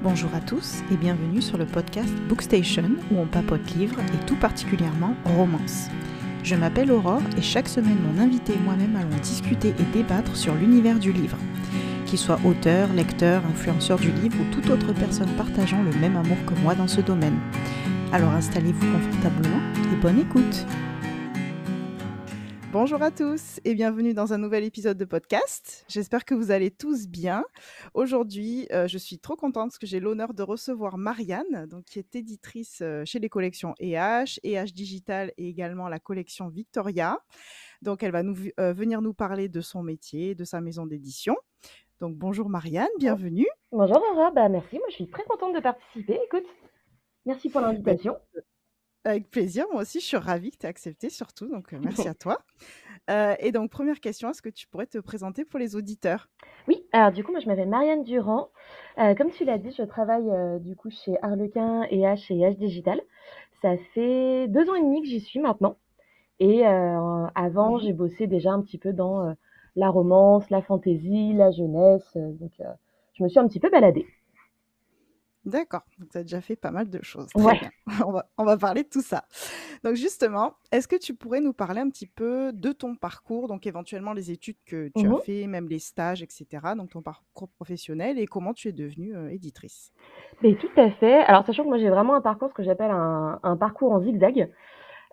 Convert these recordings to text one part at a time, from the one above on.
Bonjour à tous et bienvenue sur le podcast Bookstation où on papote livres et tout particulièrement romance. Je m'appelle Aurore et chaque semaine mon invité et moi-même allons discuter et débattre sur l'univers du livre. Qu'il soit auteur, lecteur, influenceur du livre ou toute autre personne partageant le même amour que moi dans ce domaine. Alors installez-vous confortablement et bonne écoute. Bonjour à tous et bienvenue dans un nouvel épisode de podcast. J'espère que vous allez tous bien. Aujourd'hui, euh, je suis trop contente parce que j'ai l'honneur de recevoir Marianne, donc, qui est éditrice euh, chez les collections EH, EH Digital et également la collection Victoria. Donc, elle va nous, euh, venir nous parler de son métier, de sa maison d'édition. Donc, bonjour Marianne, bienvenue. Bonjour Aura, bah merci, moi je suis très contente de participer. Écoute, merci pour l'invitation. Avec plaisir, moi aussi, je suis ravie que tu aies accepté surtout, donc euh, merci à toi. Euh, et donc, première question, est-ce que tu pourrais te présenter pour les auditeurs? Oui, alors du coup, moi je m'appelle Marianne Durand. Euh, comme tu l'as dit, je travaille du coup chez Harlequin et H et H Digital. Ça fait deux ans et demi que j'y suis maintenant. Et avant, j'ai bossé déjà un petit peu dans la romance, la fantaisie, la jeunesse. donc, je me suis un petit peu baladée. D'accord, donc tu as déjà fait pas mal de choses. Ouais. On, va, on va parler de tout ça. Donc justement, est-ce que tu pourrais nous parler un petit peu de ton parcours, donc éventuellement les études que tu as mmh fait, même les stages, etc., donc ton parcours professionnel et comment tu es devenue euh, éditrice? Mais tout à fait. Alors sachant que moi j'ai vraiment un parcours, ce que j'appelle un, un, parcours en zigzag,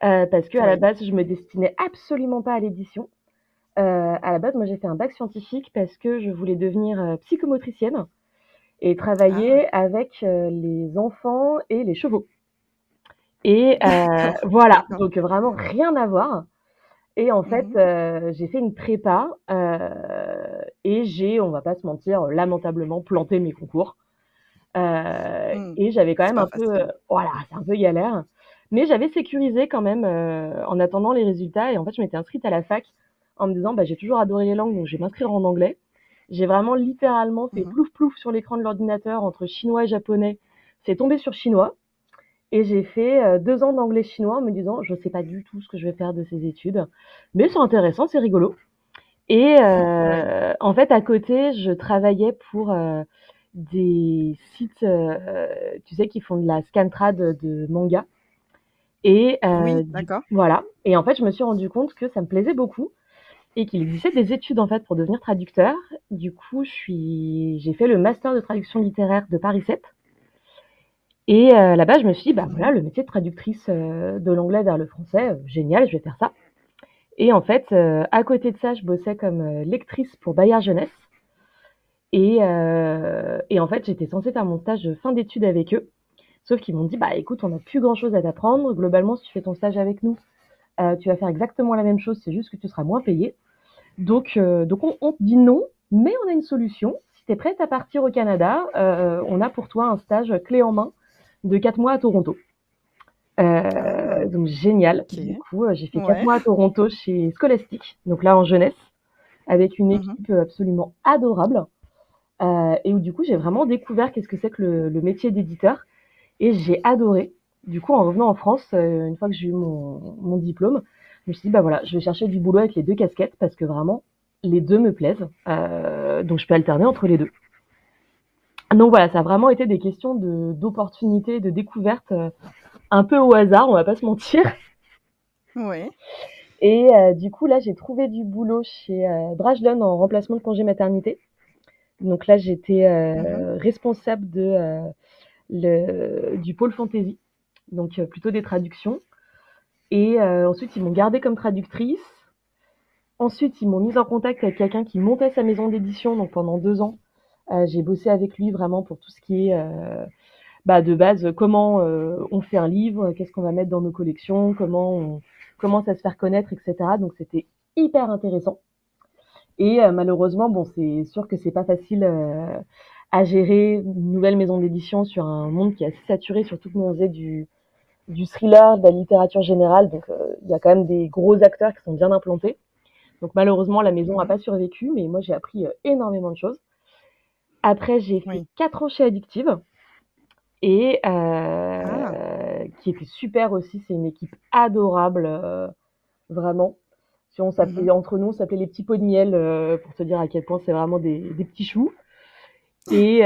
euh, parce que à la base je me destinais absolument pas à l'édition. Euh, à la base, moi j'ai fait un bac scientifique parce que je voulais devenir psychomotricienne et travailler ah. avec euh, les enfants et les chevaux. Et euh, voilà, donc vraiment rien à voir. Et en fait, mmh euh, j'ai fait une prépa euh, et j'ai, on va pas se mentir, lamentablement planté mes concours. Euh, mmh. Et j'avais quand même un peu, voilà, c'est un peu galère. Mais j'avais sécurisé quand même en attendant les résultats. Et en fait, je m'étais inscrite à la fac en me disant, bah, j'ai toujours adoré les langues, donc je vais m'inscrire en anglais. J'ai vraiment littéralement fait mmh plouf plouf sur l'écran de l'ordinateur entre chinois et japonais. C'est tombé sur chinois. Et j'ai fait euh, deux ans d'anglais chinois en me disant, je ne sais pas du tout ce que je vais faire de ces études, mais c'est intéressant, c'est rigolo. Et euh, en fait, à côté, je travaillais pour euh, des sites, euh, tu sais, qui font de la scantrad de manga. Et oui, d'accord. Voilà. Et en fait, je me suis rendu compte que ça me plaisait beaucoup et qu'il existait des études en fait pour devenir traducteur. Du coup, j'ai fait le master de traduction littéraire de Paris 7. Et euh, là-bas, je me suis dit, bah voilà, le métier de traductrice euh, de l'anglais vers le français, euh, génial, je vais faire ça. Et en fait, à côté de ça, je bossais comme lectrice pour Bayard Jeunesse. Et, et en fait, j'étais censée faire mon stage de fin d'études avec eux. Sauf qu'ils m'ont dit, bah écoute, on n'a plus grand chose à t'apprendre. Globalement, si tu fais ton stage avec nous, tu vas faire exactement la même chose, c'est juste que tu seras moins payé. Donc, euh, donc on, te dit non, mais on a une solution. Si tu es prête à partir au Canada, euh, on a pour toi un stage clé en main de 4 mois à Toronto. Euh, donc génial. Du coup, j'ai fait 4 mois à Toronto chez Scholastic, donc là en jeunesse, avec une mhm. équipe absolument adorable. et où du coup, j'ai vraiment découvert qu'est-ce que c'est que le, le métier d'éditeur. Et j'ai adoré. Du coup, en revenant en France, une fois que j'ai eu mon, mon diplôme, je me suis dit, bah voilà, je vais chercher du boulot avec les deux casquettes parce que vraiment, les deux me plaisent. Euh, donc, je peux alterner entre les deux. Donc voilà, ça a vraiment été des questions de d'opportunités, de découvertes, euh, un peu au hasard, on va pas se mentir. Ouais. Et euh, du coup, là, j'ai trouvé du boulot chez euh, en remplacement de congé maternité. Donc là, j'étais mhm. responsable de le, du pôle fantasy, donc plutôt des traductions. Et euh, ensuite, ils m'ont gardée comme traductrice. Ensuite, ils m'ont mise en contact avec quelqu'un qui montait sa maison d'édition. Donc pendant deux ans, euh, j'ai bossé avec lui vraiment pour tout ce qui est euh, bah, de base, comment on fait un livre, qu'est-ce qu'on va mettre dans nos collections, comment on commence à se faire connaître, etc. Donc c'était hyper intéressant. Et malheureusement, bon, c'est sûr que c'est pas facile à gérer une nouvelle maison d'édition sur un monde qui est assez saturé, surtout que nous on du du thriller, de la littérature générale. Donc, euh, il y a quand même des gros acteurs qui sont bien implantés. Donc, malheureusement, la maison n'a pas survécu, mais moi, j'ai appris euh, énormément de choses. Après, j'ai fait quatre ans chez Addictive et euh, ah. qui était super aussi. C'est une équipe adorable, vraiment. Si on s'appelait mhm. entre nous, on s'appelait les petits pots de miel pour te dire à quel point c'est vraiment des, des petits choux. Et,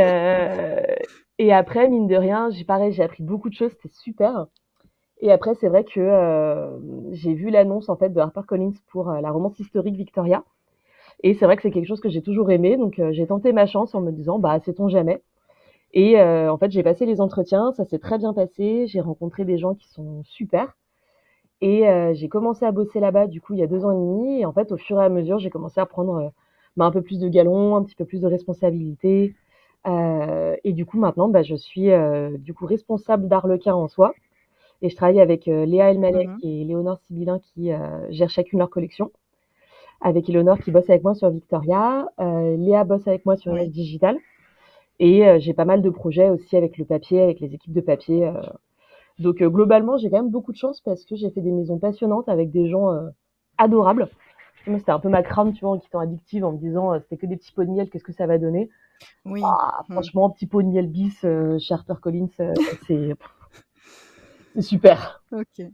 Et après, mine de rien, j'ai pareil, j'ai appris beaucoup de choses, c'était super. Et après, c'est vrai que euh, j'ai vu l'annonce en fait de HarperCollins pour euh, la romance historique Victoria. Et c'est vrai que c'est quelque chose que j'ai toujours aimé, donc euh, j'ai tenté ma chance en me disant bah sait-on jamais? Et en fait, j'ai passé les entretiens, ça s'est très bien passé. J'ai rencontré des gens qui sont super. Et j'ai commencé à bosser là-bas du coup il y a deux ans et demi. Et en fait, au fur et à mesure, j'ai commencé à prendre bah, un peu plus de galons, un petit peu plus de responsabilités. et du coup, maintenant, bah, je suis du coup responsable d'Arlequin en soi. Et je travaille avec euh, Léa Elmalek mmh et Léonore Sibyllin qui euh, gèrent chacune leur collection. Avec Léonore qui bosse avec moi sur Victoria, euh, Léa bosse avec moi sur oui. Digital. Et j'ai pas mal de projets aussi avec le papier, avec les équipes de papier. Donc globalement, j'ai quand même beaucoup de chance parce que j'ai fait des maisons passionnantes avec des gens adorables. Moi, c'était un peu ma crâne, tu vois, en quittant addictive, en me disant c'était que des petits pots de miel, qu'est-ce que ça va donner? Oui. Ah, mmh. Franchement, petit pot de miel bis chez HarperCollins, c'est c'est super. Ok.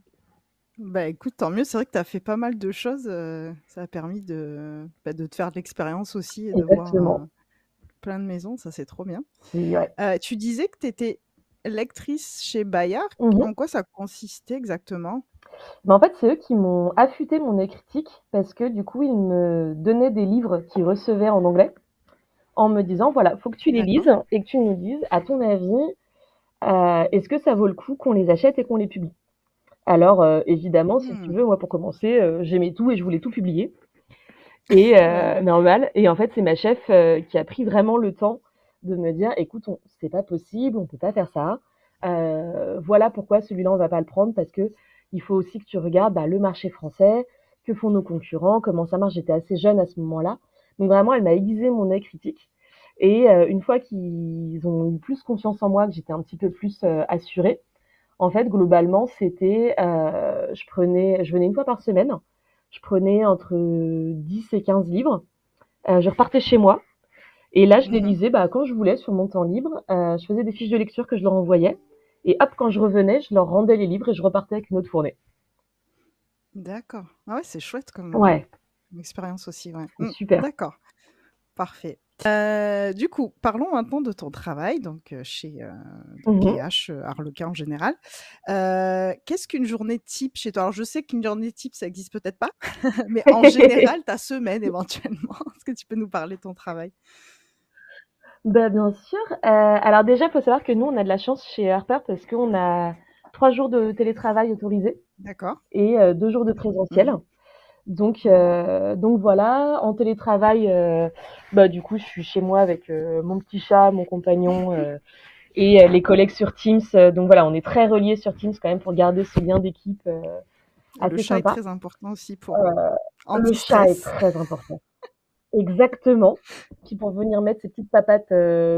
Bah écoute, tant mieux. C'est vrai que tu as fait pas mal de choses. Euh, ça a permis de, bah, de te faire de l'expérience aussi et de voir euh, plein de maisons. Ça, c'est trop bien. Euh, tu disais que tu étais lectrice chez Bayard. Mhm. En quoi ça consistait exactement? Bah, En fait, c'est eux qui m'ont affûté mon écritique parce que du coup, ils me donnaient des livres qu'ils recevaient en anglais en me disant voilà, faut que tu les lises et que tu nous dises, à ton avis, est-ce que ça vaut le coup qu'on les achète et qu'on les publie? Alors, euh, évidemment, si tu hmm. veux, moi, pour commencer, euh, j'aimais tout et je voulais tout publier. Et normal. Et en fait, c'est ma chef qui a pris vraiment le temps de me dire, écoute, c'est pas possible, on peut pas faire ça. voilà pourquoi celui-là, on va pas le prendre parce que il faut aussi que tu regardes bah, le marché français, que font nos concurrents, comment ça marche. J'étais assez jeune à ce moment-là. Donc vraiment, elle m'a aiguisé mon œil critique. Et euh, une fois qu'ils ont eu plus confiance en moi, que j'étais un petit peu plus euh, assurée, en fait, globalement, c'était, euh, je prenais, je venais une fois par semaine, je prenais entre 10 et 15 livres, je repartais chez moi, et là, je les mmh lisais bah, quand je voulais sur mon temps libre. je faisais des fiches de lecture que je leur envoyais. Et hop, quand je revenais, je leur rendais les livres et je repartais avec une autre fournée. D'accord. Ah ouais, c'est chouette comme, ouais. expérience aussi. Ouais. Mmh, super. D'accord. Parfait. Euh, du coup, parlons maintenant de ton travail, donc euh, chez euh, PH, mmh Arlequin en général. Qu'est-ce qu'une journée type chez toi? Alors, je sais qu'une journée type, ça existe peut-être pas, mais en général, ta semaine éventuellement. Est-ce que tu peux nous parler de ton travail? Bah, Bien sûr. alors déjà, il faut savoir que nous, on a de la chance chez Harper parce qu'on a trois jours de télétravail autorisés. D'accord. Et deux jours de présentiel. Mmh. Donc, euh, donc voilà, en télétravail, euh, bah, du coup, je suis chez moi avec euh, mon petit chat, mon compagnon euh, et les collègues sur Teams. donc voilà, on est très reliés sur Teams quand même pour garder ce lien d'équipe assez Le chat est très important aussi pour. le chat est très important. Exactement. Qui pour venir mettre ses petites papates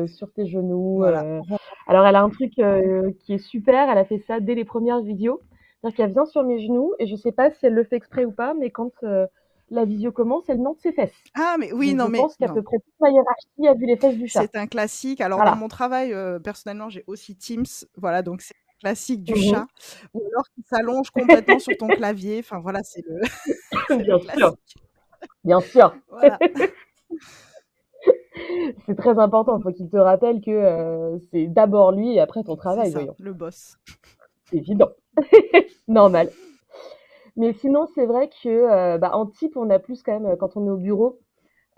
sur tes genoux. Alors, elle a un truc qui est super. Elle a fait ça dès les premières vidéos. C'est-à-dire qu'elle vient sur mes genoux et je sais pas si elle le fait exprès ou pas, mais quand euh, la visio commence, elle monte ses fesses. Ah, mais oui, non, mais. Je pense qu'à peu près toute ma hiérarchie a vu les fesses du chat. C'est un classique. Alors, dans mon travail, euh, personnellement, j'ai aussi Teams. Voilà, donc c'est un classique du mmh chat. Ou alors qu'il s'allonge complètement sur ton clavier. Enfin, voilà, c'est le. Bien sûr. Bien sûr. c'est très important. Il faut qu'il te rappelle que euh, c'est d'abord lui et après ton travail. Ça, le boss. C'est évident. Normal. Mais sinon, c'est vrai que euh, bah, en type, on a plus quand même quand on est au bureau,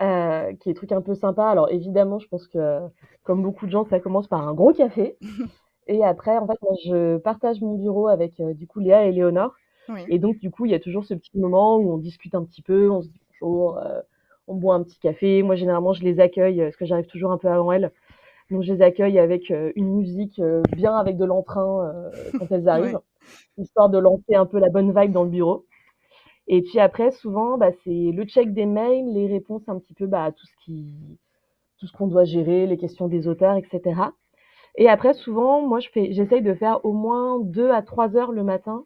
euh, qui est truc un peu sympa. Alors évidemment, je pense que comme beaucoup de gens, ça commence par un gros café. et après, en fait, moi, je partage mon bureau avec euh, du coup Léa et Léonore. Et donc, du coup, il y a toujours ce petit moment où on discute un petit peu, on se dit bonjour, on boit un petit café. Moi, généralement, je les accueille parce que j'arrive toujours un peu avant elles. Donc, je les accueille avec une musique bien avec de l'entrain quand elles arrivent histoire de lancer un peu la bonne vibe dans le bureau. Et puis après, souvent, bah, c'est le check des mails, les réponses un petit peu bah, à tout ce qui, tout ce qu'on doit gérer, les questions des auteurs, etc. Et après, souvent, moi, je fais, j'essaye de faire au moins deux à trois heures le matin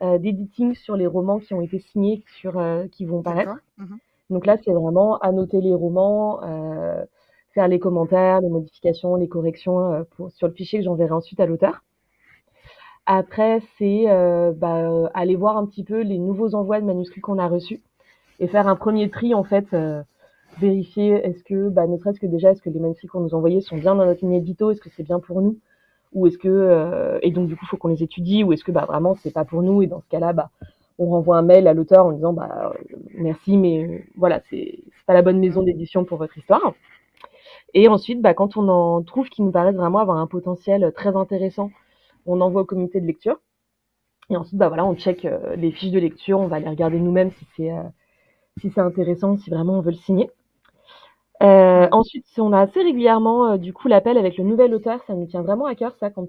euh, d'editing sur les romans qui ont été signés, sur euh, qui vont paraître. Mhm. Donc là, c'est vraiment annoter les romans, euh, faire les commentaires, les modifications, les corrections euh, sur le fichier que j'enverrai ensuite à l'auteur. Après, c'est euh, bah, aller voir un petit peu les nouveaux envois de manuscrits qu'on a reçus et faire un premier tri en fait, euh, vérifier est-ce que, bah, ne serait-ce que déjà, est-ce que les manuscrits qu'on nous envoyés sont bien dans notre ligne édito, est-ce que c'est bien pour nous, ou est-ce que et donc du coup, faut qu'on les étudie, ou est-ce que bah vraiment c'est pas pour nous et dans ce cas-là, bah on renvoie un mail à l'auteur en disant bah merci, mais voilà, c'est pas la bonne maison d'édition pour votre histoire. Et ensuite, bah, quand on en trouve qui nous paraissent vraiment avoir un potentiel très intéressant, on envoie au comité de lecture. Et ensuite, bah voilà, on check euh, les fiches de lecture, on va les regarder nous-mêmes si c'est euh, si c'est intéressant, si vraiment on veut le signer. Euh, ensuite, on a assez régulièrement du coup l'appel avec le nouvel auteur. Ça nous tient vraiment à cœur ça quand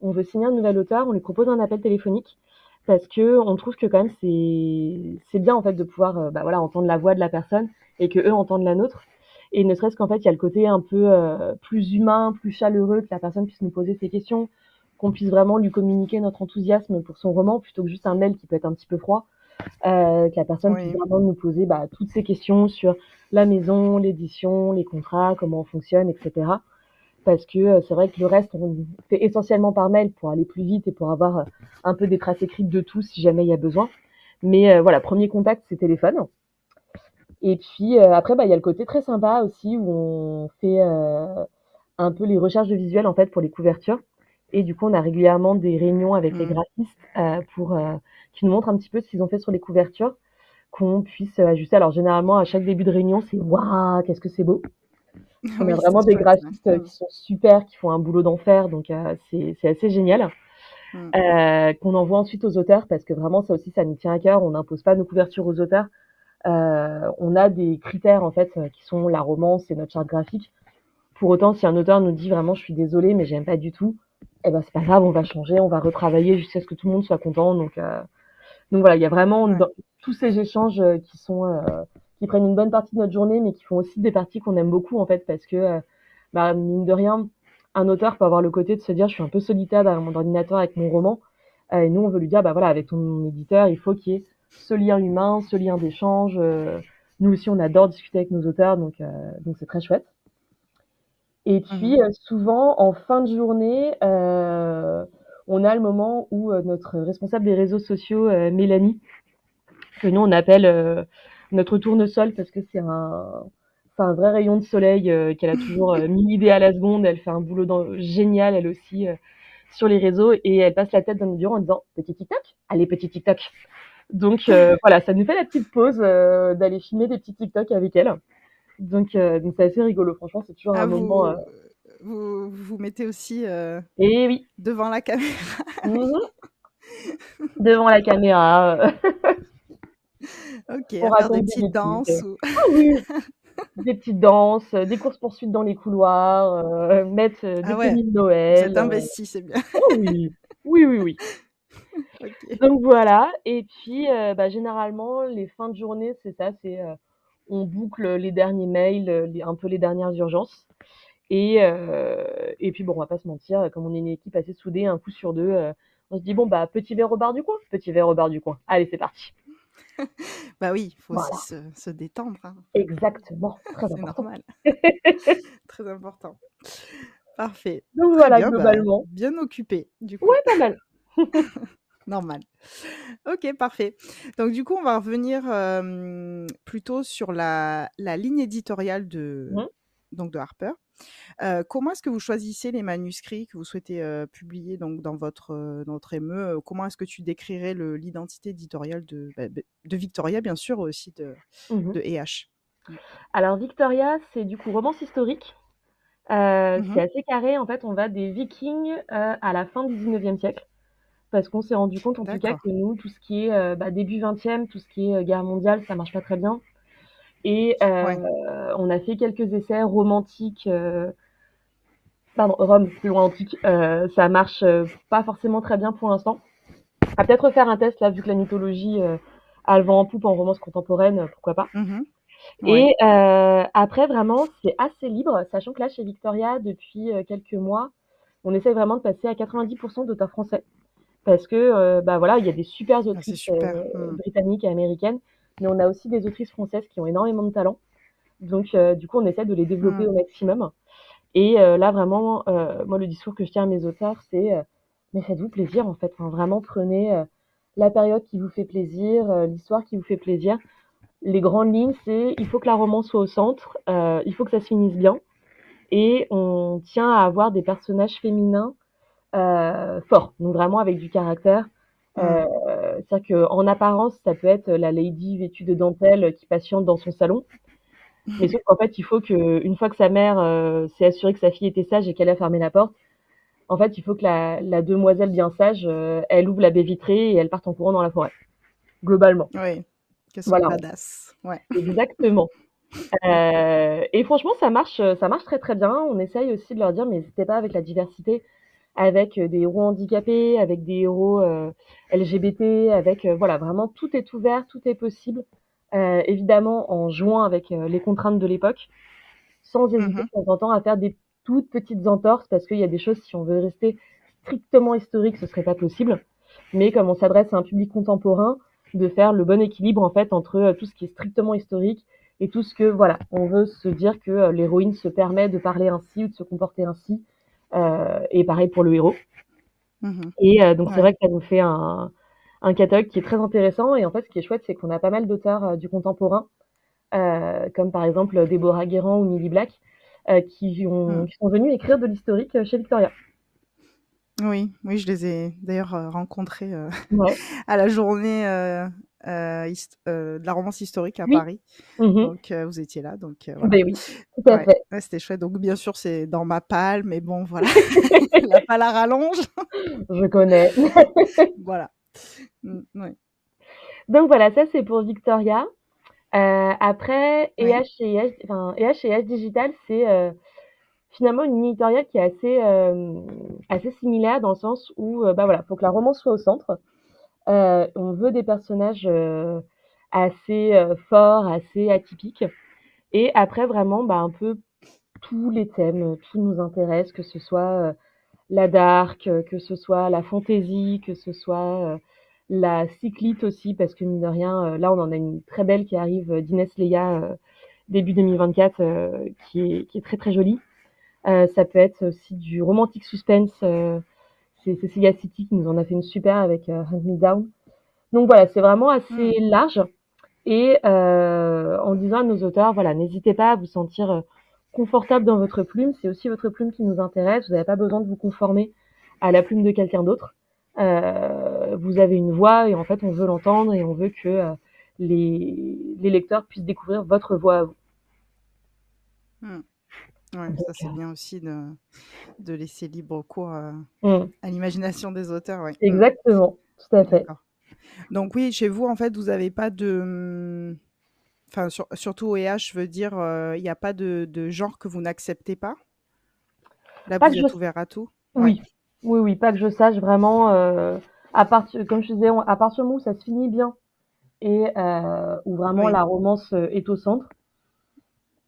on veut signer un nouvel auteur, on lui propose un appel téléphonique parce que on trouve que quand même c'est c'est bien en fait de pouvoir bah, voilà entendre la voix de la personne et que eux entendent la nôtre. Et ne serait-ce qu'en fait, il y a le côté un peu plus humain, plus chaleureux, que la personne puisse nous poser ses questions, qu'on puisse vraiment lui communiquer notre enthousiasme pour son roman plutôt que juste un mail qui peut être un petit peu froid. Euh, que la personne puisse vraiment nous poser bah, toutes ces questions sur la maison, l'édition, les contrats, comment on fonctionne, etc. Parce que euh, c'est vrai que le reste, on fait essentiellement par mail pour aller plus vite et pour avoir euh, un peu des traces écrites de tout si jamais il y a besoin. Mais voilà, premier contact, c'est téléphone. Et puis après, bah, il y a le côté très sympa aussi où on fait un peu les recherches de visuels en fait pour les couvertures. Et du coup, on a régulièrement des réunions avec les mmh. graphistes euh, pour euh, qui nous montrent un petit peu ce qu'ils ont fait sur les couvertures, qu'on puisse euh, ajuster. Alors généralement, à chaque début de réunion, c'est waouh, qu'est-ce que c'est beau. On a vraiment des graphistes mmh. qui sont super, qui font un boulot d'enfer, donc c'est assez génial. Mmh. qu'on envoie ensuite aux auteurs parce que vraiment ça aussi ça nous tient à cœur. On n'impose pas nos couvertures aux auteurs. On a des critères en fait qui sont la romance et notre charte graphique. Pour autant, si un auteur nous dit vraiment je suis désolé mais j'aime pas du tout, eh ben c'est pas grave, on va changer, on va retravailler jusqu'à ce que tout le monde soit content. Donc, euh, donc voilà, il y a vraiment tous ces échanges euh, qui sont euh, qui prennent une bonne partie de notre journée, mais qui font aussi des parties qu'on aime beaucoup en fait, parce que bah, mine de rien, un auteur peut avoir le côté de se dire je suis un peu solitaire derrière mon ordinateur avec mon roman, et nous on veut lui dire bah voilà avec ton éditeur il faut qu'il y ait ce lien humain, ce lien d'échange. nous aussi on adore discuter avec nos auteurs, donc donc c'est très chouette. Et puis, mmh. souvent, en fin de journée, euh, on a le moment où euh, notre responsable des réseaux sociaux, euh, Mélanie, que nous on appelle notre tournesol parce que c'est un, c'est un vrai rayon de soleil qu'elle a toujours mille idées à la seconde. Elle fait un boulot dans, génial, elle aussi, sur les réseaux et elle passe la tête dans nos bureaux en disant petit TikTok, allez petit TikTok. Donc voilà, ça nous fait la petite pause d'aller filmer des petits TikTok avec elle. Donc, euh, donc c'est assez rigolo, franchement, c'est toujours un ah, moment. Euh, vous, vous mettez aussi euh, Et oui. devant la caméra. Mhm. devant la caméra. ok, on des petites danses. Ou... Ah oui des petites danses, des courses poursuites dans les couloirs, mettre des ah ouais. de Noël. C'est investi, c'est bien. Oh oui, oui, oui, oui. Okay. Donc voilà, et puis bah, généralement les fins de journée, c'est ça, c'est on boucle les derniers mails, euh, un peu les dernières urgences. Et, euh, et puis bon, on va pas se mentir, comme on est une équipe assez soudée, un coup sur deux, euh, on se dit bon bah petit verre au bar du coin, petit verre au bar du coin. Allez, c'est parti. bah oui, il faut aussi se, détendre. Hein. Exactement, très normal. très important. Parfait. Donc voilà, bah, globalement. bien occupé, du coup. Ouais, pas mal. Normal. Ok, parfait. Donc du coup, on va revenir plutôt sur la, ligne éditoriale de, mmh. donc de Harper. comment est-ce que vous choisissez les manuscrits que vous souhaitez publier donc, dans, votre, dans votre ME Comment est-ce que tu décrirais l'identité éditoriale de, bah, de Victoria, bien sûr, aussi de, mmh de EH Alors Victoria, c'est du coup romance historique. Mmh c'est assez carré. En fait, on va des vikings à la fin du 19e siècle parce qu'on s'est rendu compte en tout cas que nous, tout ce qui est euh, bah, début 20e, tout ce qui est euh, guerre mondiale, ça marche pas très bien. Et euh, on a fait quelques essais romantiques, pardon, Rome, plus romantique, ça marche pas forcément très bien pour l'instant. À peut-être refaire un test là, vu que la mythologie a le vent en poupe en romance contemporaine, pourquoi pas. Mmh Et après, vraiment, c'est assez libre, sachant que là, chez Victoria, depuis quelques mois, on essaie vraiment de passer à 90% d'auteurs français parce que euh, bah voilà, il y a des super ah, autrices euh, mmh. britanniques et américaines, mais on a aussi des autrices françaises qui ont énormément de talent. Donc euh, du coup, on essaie de les développer mmh. au maximum. Et là vraiment, moi le discours que je tiens à mes auteurs, c'est mais faites-vous plaisir en fait. Enfin, vraiment prenez la période qui vous fait plaisir, l'histoire qui vous fait plaisir. Les grandes lignes, c'est il faut que la romance soit au centre, il faut que ça se finisse bien, et on tient à avoir des personnages féminins fort, donc vraiment avec du caractère. Mmh. C'est-à-dire qu'en apparence, ça peut être la lady vêtue de dentelle qui patiente dans son salon. Mais sauf qu'en fait, il faut que, une fois que sa mère s'est assurée que sa fille était sage et qu'elle a fermé la porte, en fait, il faut que la, la demoiselle bien sage, elle ouvre la baie vitrée et elle parte en courant dans la forêt. Globalement. Oui. Soit Voilà. badass. Ouais. Exactement. Euh, et franchement, ça marche, ça marche très très bien. On essaye aussi de leur dire, mais n'hésitez pas avec la diversité, avec euh, des héros handicapés, avec des héros euh, LGBT, avec euh, voilà, vraiment tout est ouvert, tout est possible. Euh, évidemment, en jouant avec euh, les contraintes de l'époque, sans hésiter Mhm. de temps en temps à faire des toutes petites entorses, parce qu'il y a des choses, si on veut rester strictement historique, ce serait pas possible. Mais comme on s'adresse à un public contemporain, de faire le bon équilibre en fait entre tout ce qui est strictement historique et tout ce que voilà, on veut se dire que l'héroïne se permet de parler ainsi ou de se comporter ainsi. Euh, et pareil pour le héros. Mhm. Et euh, donc c'est vrai que ça nous fait un, un catalogue qui est très intéressant. Et en fait, ce qui est chouette, c'est qu'on a pas mal d'auteurs euh, du contemporain, comme par exemple Déborah Guérand ou Millie Black, euh, qui, ont, qui sont venus écrire de l'historique chez Victoria. Oui, oui, je les ai d'ailleurs rencontrés euh, Ouais. à la journée euh, de la romance historique à Oui. Paris. Mhm. Donc, euh, vous étiez là, donc euh, voilà. Ben oui, tout à Ouais, fait. ouais, c'était chouette. Donc, bien sûr, c'est dans ma palle, mais bon, voilà. La palle à rallonge. Je connais. Voilà. Mm, ouais. Donc voilà, ça c'est pour Victoria. Euh, après. EH et EH, enfin, EH et Digital, c'est euh, finalement une éditoriale qui est assez, euh, assez similaire dans le sens où, euh, bah voilà, faut que la romance soit au centre. Euh, on veut des personnages euh, assez euh, forts, assez atypiques. Et après, vraiment, bah, un peu tous les thèmes, tout nous intéresse, que ce soit euh, la dark, euh, que ce soit la fantasy, que ce soit euh, la cyclite aussi, parce que mine de rien, euh, là, on en a une très belle qui arrive euh, d'Inès Leia euh, début 2024, euh, qui, est, qui est très très jolie. Euh, ça peut être aussi du romantique suspense. Euh, c'est Cecilia City qui nous en a fait une super avec euh, Hunt Me Down. Donc voilà, c'est vraiment assez large. Et euh, en disant à nos auteurs, voilà, n'hésitez pas à vous sentir euh, confortable dans votre plume. C'est aussi votre plume qui nous intéresse. Vous n'avez pas besoin de vous conformer à la plume de quelqu'un d'autre. Euh, vous avez une voix et en fait, on veut l'entendre et on veut que euh, les, les lecteurs puissent découvrir votre voix à vous. Ouais, ça, c'est bien aussi de, de laisser libre cours euh, Mm, à l'imagination des auteurs. Ouais. Mm. exactement, tout à fait. Donc oui, chez vous, en fait, vous n'avez pas de... Enfin, sur- surtout au EH, je veux dire, euh, il n'y a pas de, de genre que vous n'acceptez pas? Là, Pas vous êtes je- ouvert à tout? Oui, oui, oui, pas que je sache vraiment. euh, à partir, comme je disais, on- à partir du moment où ça se finit bien et euh, où vraiment Oui. la romance euh, est au centre,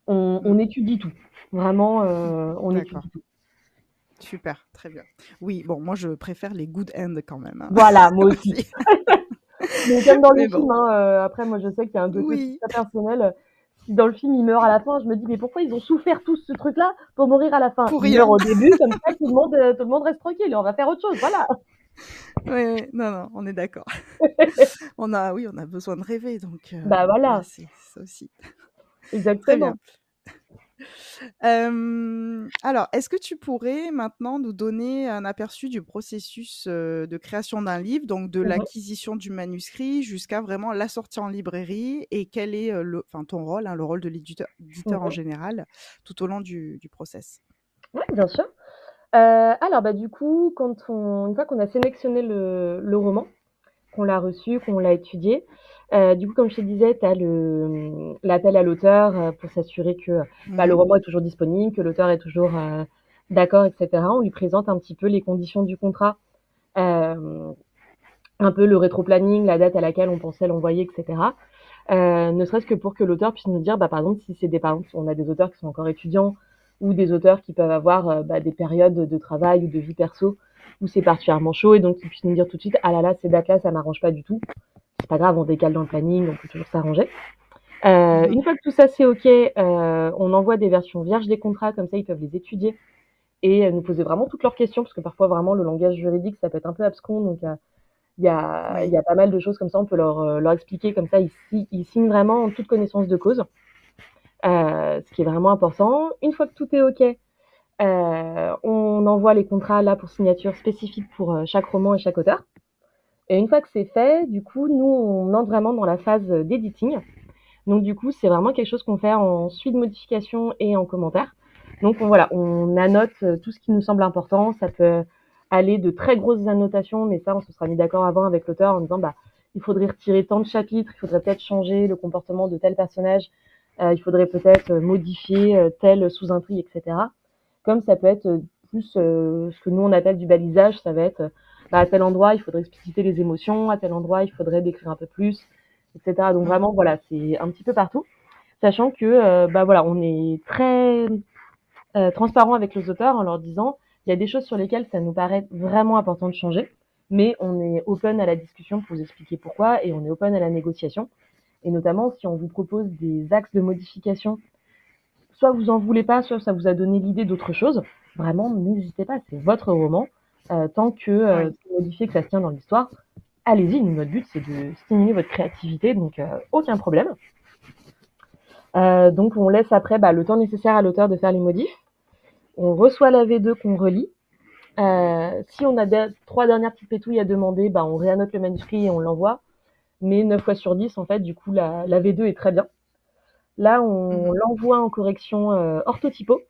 on, Mm. on étudie tout. Vraiment, euh, on D'accord. étudie tout. Super, très bien. Oui, bon, moi, je préfère les good ends quand même. hein. Voilà, moi aussi. Mais comme dans les bon. films, hein, euh, après, moi, je sais qu'il y a un côté Oui. très personnel. Si dans le film il meurt à la fin, je me dis mais pourquoi ils ont souffert tous ce truc-là pour mourir à la fin? Pour rien. au début, comme ça tout le monde, euh, tout le monde reste tranquille et on va faire autre chose. Voilà. Oui, oui, non, non, on est d'accord. on a, oui, on a besoin de rêver, donc. euh, Bah voilà. C'est ça aussi. Très Exactement. bien. Euh, alors, est-ce que tu pourrais maintenant nous donner un aperçu du processus euh, de création d'un livre, donc de Mhm. l'acquisition du manuscrit jusqu'à vraiment la sortie en librairie, et quel est euh, le, ton rôle, hein, le rôle de l'éditeur éditeur en général, tout au long du, du process? Oui, bien sûr. Alors, bah, du coup, quand on, une fois qu'on a sélectionné le, le roman, qu'on l'a reçu, qu'on l'a étudié, euh, du coup, comme je te disais, tu as l'appel à l'auteur euh, pour s'assurer que bah, le Mhm. roman est toujours disponible, que l'auteur est toujours euh, d'accord, etc. On lui présente un petit peu les conditions du contrat, euh, un peu le rétro-planning, la date à laquelle on pensait l'envoyer, etc. Ne serait-ce que pour que l'auteur puisse nous dire, bah, par exemple, si c'est des, par exemple, on a des auteurs qui sont encore étudiants ou des auteurs qui peuvent avoir bah, des périodes de travail ou de vie perso où c'est particulièrement chaud et donc ils puissent nous dire tout de suite, ah là là, ces dates-là, ça m'arrange pas du tout. C'est pas grave, on décale dans le planning, on peut toujours s'arranger. Euh, Mhm. Une fois que tout ça c'est ok, euh, on envoie des versions vierges des contrats, comme ça ils peuvent les étudier et euh, nous poser vraiment toutes leurs questions, parce que parfois vraiment le langage juridique ça peut être un peu abscon, donc euh, il y, a, il y a pas mal de choses comme ça, on peut leur, euh, leur expliquer, comme ça ils, ils signent vraiment en toute connaissance de cause, euh, ce qui est vraiment important. Une fois que tout est ok, on on envoie les contrats là pour signature spécifiques pour chaque roman et chaque auteur. Et une fois que c'est fait, du coup, nous, on entre vraiment dans la phase d'editing. Donc, du coup, c'est vraiment quelque chose qu'on fait en suite de modification et en commentaire. Donc, on, voilà, on annote tout ce qui nous semble important. Ça peut aller de très grosses annotations, mais ça, on se sera mis d'accord avant avec l'auteur en disant, bah, il faudrait retirer tant de chapitres, il faudrait peut-être changer le comportement de tel personnage, euh, il faudrait peut-être modifier euh, tel sous-intrigue, etc. Comme ça peut être plus euh, ce que nous on appelle du balisage, ça va être bah, à tel endroit il faudrait expliciter les émotions, à tel endroit il faudrait décrire un peu plus, etc. Donc vraiment voilà, c'est un petit peu partout, sachant que bah voilà, on est très transparent avec les auteurs en leur disant il y a des choses sur lesquelles ça nous paraît vraiment important de changer, mais on est open à la discussion pour vous expliquer pourquoi et on est open à la négociation. Et notamment, si on vous propose des axes de modification, soit vous en voulez pas, soit ça vous a donné l'idée d'autre chose, vraiment, n'hésitez pas, c'est votre roman. Euh, tant que euh, c'est modifié, que ça se tient dans l'histoire, allez-y. Notre but, c'est de stimuler votre créativité, donc euh, aucun problème. donc, on laisse après bah, le temps nécessaire à l'auteur de faire les modifs on reçoit la V2 qu'on relit. Euh, si on a trois dernières petites pétouilles à demander, bah, on réannote le manuscrit et on l'envoie. Mais 9 fois sur 10, en fait, du coup, la, V2 est très bien. Là, on mhm. l'envoie en correction euh, orthotypo.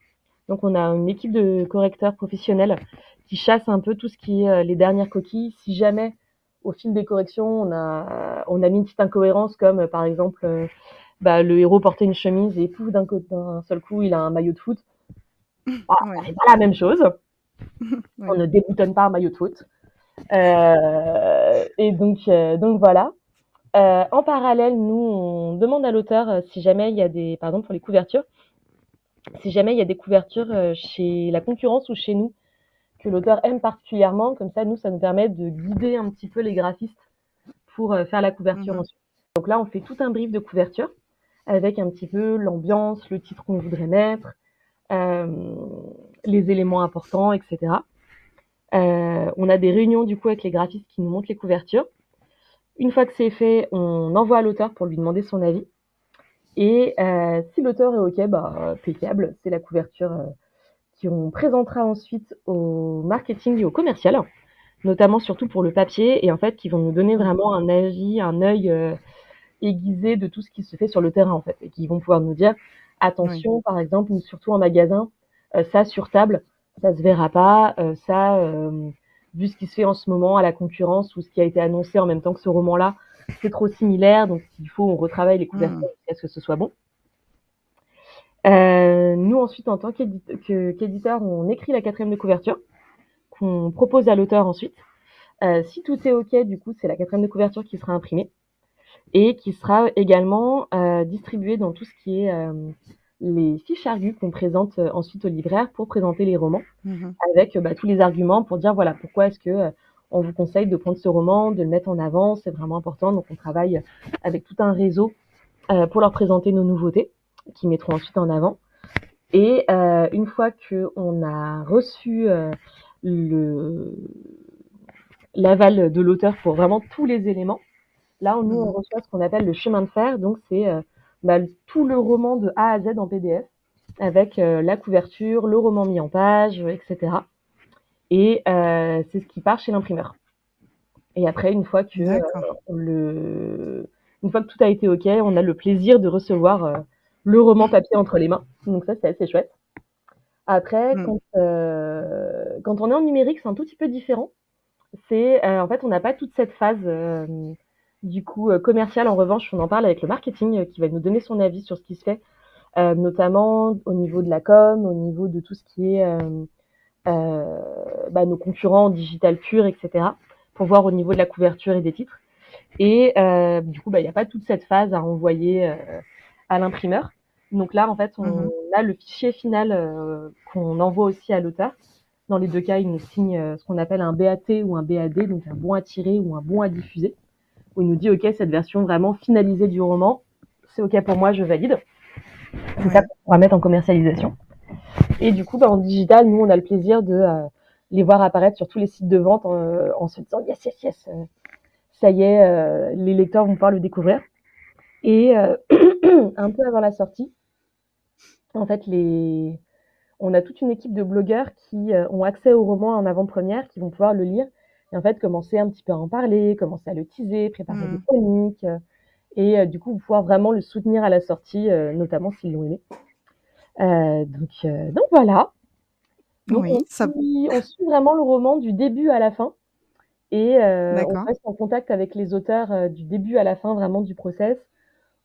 Donc, on a une équipe de correcteurs professionnels qui chassent un peu tout ce qui est euh, les dernières coquilles. Si jamais, au fil des corrections, on a, on a mis une petite incohérence, comme par exemple, bah, le héros portait une chemise et pouf, d'un seul coup, il a un maillot de foot ah, C'est pas la même chose. On ne déboutonne pas un maillot de foot. Euh, et donc, euh, donc voilà. Euh, en parallèle, nous, on demande à l'auteur si jamais il y a des, par exemple pour les couvertures, si jamais il y a des couvertures chez la concurrence ou chez nous que l'auteur aime particulièrement, comme ça, nous, ça nous permet de guider un petit peu les graphistes pour faire la couverture mhm. ensuite. Donc là, on fait tout un brief de couverture avec un petit peu l'ambiance, le titre qu'on voudrait mettre, euh, les éléments importants, etc. Euh, on a des réunions du coup avec les graphistes qui nous montrent les couvertures. Une fois que c'est fait, on envoie à l'auteur pour lui demander son avis. Et euh, si l'auteur est OK, bah, impeccable, c'est la couverture qu'on présentera ensuite au marketing et au commercial, notamment surtout pour le papier, et en fait qui vont nous donner vraiment un avis, un œil aiguisé de tout ce qui se fait sur le terrain en fait, et qui vont pouvoir nous dire Attention, par exemple, surtout en magasin, euh, ça sur table, ça se verra pas. Euh, ça, euh, vu ce qui se fait en ce moment à la concurrence ou ce qui a été annoncé en même temps que ce roman-là, c'est trop similaire. Donc, il faut, on retravaille les couvertures mmh. ce que ce soit bon. nous, ensuite, en tant qu'éditeur, on écrit la quatrième de couverture qu'on propose à l'auteur ensuite. si tout est OK, du coup, c'est la quatrième de couverture qui sera imprimée et qui sera également euh, distribué dans tout ce qui est euh, les fiches argus qu'on présente euh, ensuite au libraire pour présenter les romans mmh avec bah, tous les arguments pour dire voilà pourquoi est-ce que on vous conseille de prendre ce roman, de le mettre en avant, c'est vraiment important. Donc on travaille avec tout un réseau pour leur présenter nos nouveautés qui mettront ensuite en avant. Et une fois que on a reçu le l'aval de l'auteur pour vraiment tous les éléments, Là, nous, on mmh. reçoit ce qu'on appelle le chemin de fer. Donc, c'est euh, bah, tout le roman de A à Z en PDF, avec euh, la couverture, le roman mis en page, etc. Et euh, c'est ce qui part chez l'imprimeur. Et après, une fois que le, une fois que tout a été ok, on a le plaisir de recevoir le roman papier entre les mains. Donc ça, c'est assez chouette. Après, mmh. quand, quand on est en numérique, c'est un tout petit peu différent. C'est en fait, on n'a pas toute cette phase du coup, euh, commercial, en revanche, on en parle avec le marketing euh, qui va nous donner son avis sur ce qui se fait, euh, notamment au niveau de la com, au niveau de tout ce qui est bah, nos concurrents en digital pur, etc., pour voir au niveau de la couverture et des titres. Et du coup, bah, il n'y a pas toute cette phase à envoyer à l'imprimeur. Donc là, en fait, on mmh a le fichier final qu'on envoie aussi à l'auteur. Dans les deux cas, il nous signe ce qu'on appelle un BAT ou un BAD, donc un bon à tirer ou un bon à diffuser où il nous dit, OK, cette version vraiment finalisée du roman, c'est OK pour moi, je valide. C'est ça qu'on va mettre en commercialisation. Et du coup, bah, en digital, nous, on a le plaisir de euh, les voir apparaître sur tous les sites de vente euh, en, se disant, yes, yes, yes, euh, ça y est, les lecteurs vont pouvoir le découvrir. Et un peu avant la sortie, en fait, les... on a toute une équipe de blogueurs qui ont accès au roman en avant-première, qui vont pouvoir le lire et en fait commencer un petit peu à en parler, commencer à le teaser, préparer des mmh. chroniques et du coup pouvoir vraiment le soutenir à la sortie, notamment s'ils l'ont aimé. donc, donc voilà. oui, on, ça... suit, on, suit, vraiment le roman du début à la fin. Et euh, on reste en contact avec les auteurs euh, du début à la fin vraiment du process.